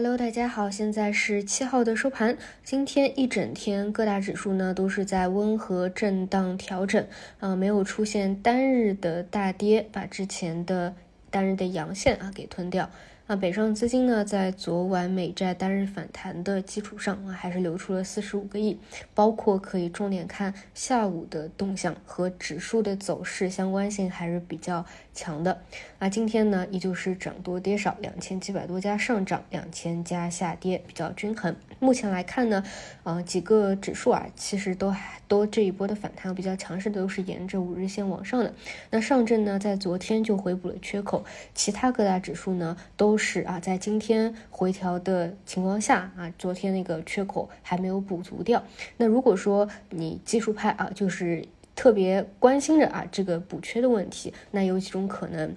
Hello，大家好，现在是七号的收盘。今天一整天各大指数呢都是在温和震荡调整，啊，没有出现单日的大跌，把之前的单日的阳线啊给吞掉。那北上资金呢，在昨晚美债单日反弹的基础上啊，还是流出了四十五个亿，包括可以重点看下午的动向和指数的走势相关性还是比较强的。那今天呢，依旧是涨多跌少，两千七百多家上涨，两千家下跌，比较均衡。目前来看呢，呃，几个指数啊，其实都还都这一波的反弹比较强势的，都是沿着五日线往上的。那上证呢，在昨天就回补了缺口，其他各大指数呢，都是啊，在今天回调的情况下啊，昨天那个缺口还没有补足掉。那如果说你技术派啊，就是特别关心着啊这个补缺的问题，那有几种可能，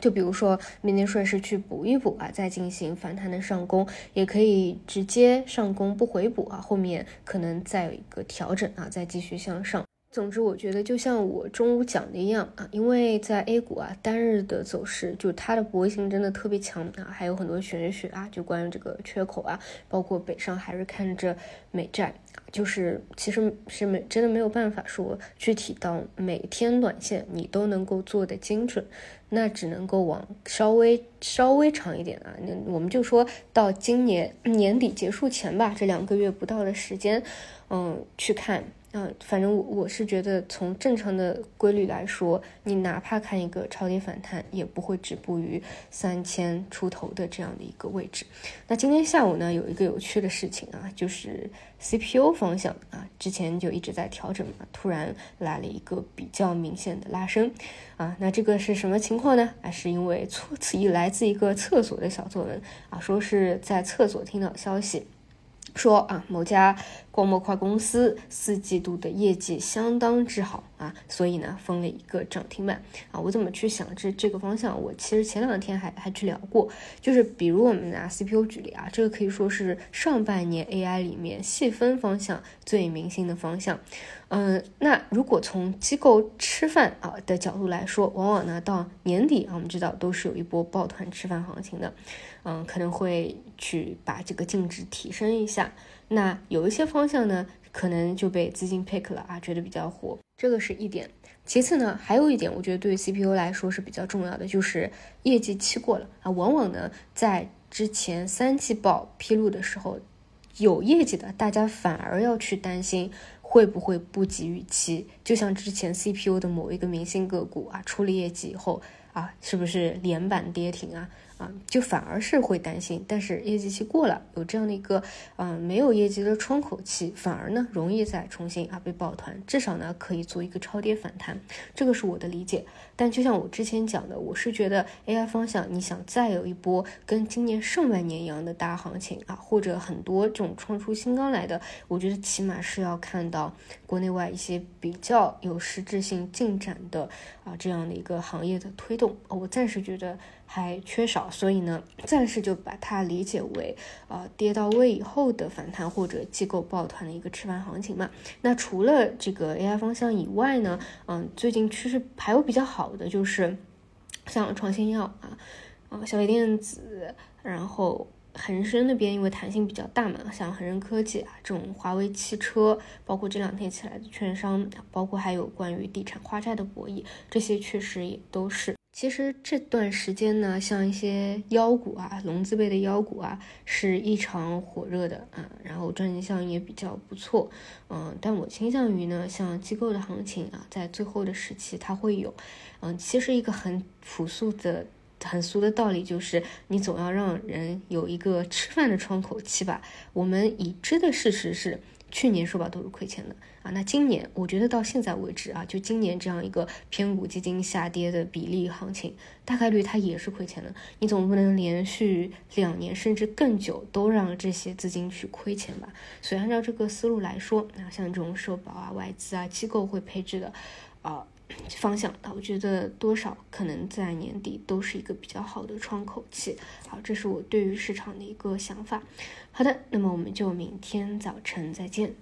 就比如说明天顺势去补一补啊，再进行反弹的上攻，也可以直接上攻不回补啊，后面可能再有一个调整啊，再继续向上。总之，我觉得就像我中午讲的一样啊，因为在 A 股啊，单日的走势就它的博弈性真的特别强啊，还有很多玄学啊，就关于这个缺口啊，包括北上还是看着美债，就是其实是没真的没有办法说具体到每天短线你都能够做的精准，那只能够往稍微稍微长一点啊，那我们就说到今年年底结束前吧，这两个月不到的时间，嗯，去看。嗯，反正我我是觉得，从正常的规律来说，你哪怕看一个超跌反弹，也不会止步于三千出头的这样的一个位置。那今天下午呢，有一个有趣的事情啊，就是 CPU 方向啊，之前就一直在调整嘛，突然来了一个比较明显的拉升啊。那这个是什么情况呢？啊，是因为措辞一来自一个厕所的小作文啊，说是在厕所听到消息。说啊，某家光模块公司四季度的业绩相当之好啊，所以呢封了一个涨停板啊。我怎么去想这这个方向？我其实前两天还还去聊过，就是比如我们拿 CPU 举例啊，这个可以说是上半年 AI 里面细分方向最明星的方向。嗯，那如果从机构吃饭啊的角度来说，往往呢到年底啊，我们知道都是有一波抱团吃饭行情的，嗯，可能会去把这个净值提升一下。那有一些方向呢，可能就被资金 pick 了啊，觉得比较火，这个是一点。其次呢，还有一点，我觉得对于 CPU 来说是比较重要的，就是业绩期过了啊，往往呢在之前三季报披露的时候，有业绩的，大家反而要去担心。会不会不及预期？就像之前 CPU 的某一个明星个股啊，出了业绩以后啊，是不是连板跌停啊？啊，就反而是会担心，但是业绩期过了，有这样的一个嗯没有业绩的窗口期，反而呢容易再重新啊被抱团，至少呢可以做一个超跌反弹，这个是我的理解。但就像我之前讲的，我是觉得 AI 方向，你想再有一波跟今年上半年一样的大行情啊，或者很多这种创出新高来的，我觉得起码是要看到国内外一些比较有实质性进展的啊这样的一个行业的推动，我暂时觉得还缺少，所以呢，暂时就把它理解为啊跌到位以后的反弹或者机构抱团的一个吃饭行情嘛。那除了这个 AI 方向以外呢，嗯，最近趋势还有比较好。的就是像创新药啊，啊，小微电子，然后恒生那边因为弹性比较大嘛，像恒生科技啊这种华为汽车，包括这两天起来的券商，包括还有关于地产花债的博弈，这些确实也都是。其实这段时间呢，像一些妖股啊，龙字辈的妖股啊，是异常火热的啊，然后赚钱效应也比较不错，嗯，但我倾向于呢，像机构的行情啊，在最后的时期它会有，嗯，其实一个很朴素的、很俗的道理就是，你总要让人有一个吃饭的窗口期吧。我们已知的事实是。去年社保都是亏钱的啊，那今年我觉得到现在为止啊，就今年这样一个偏股基金下跌的比例行情，大概率它也是亏钱的。你总不能连续两年甚至更久都让这些资金去亏钱吧？所以按照这个思路来说，那像这种社保啊、外资啊、机构会配置的啊方向啊，我觉得多少可能在年底都是一个比较好的窗口期。好，这是我对于市场的一个想法。好的，那么我们就明天早晨再见。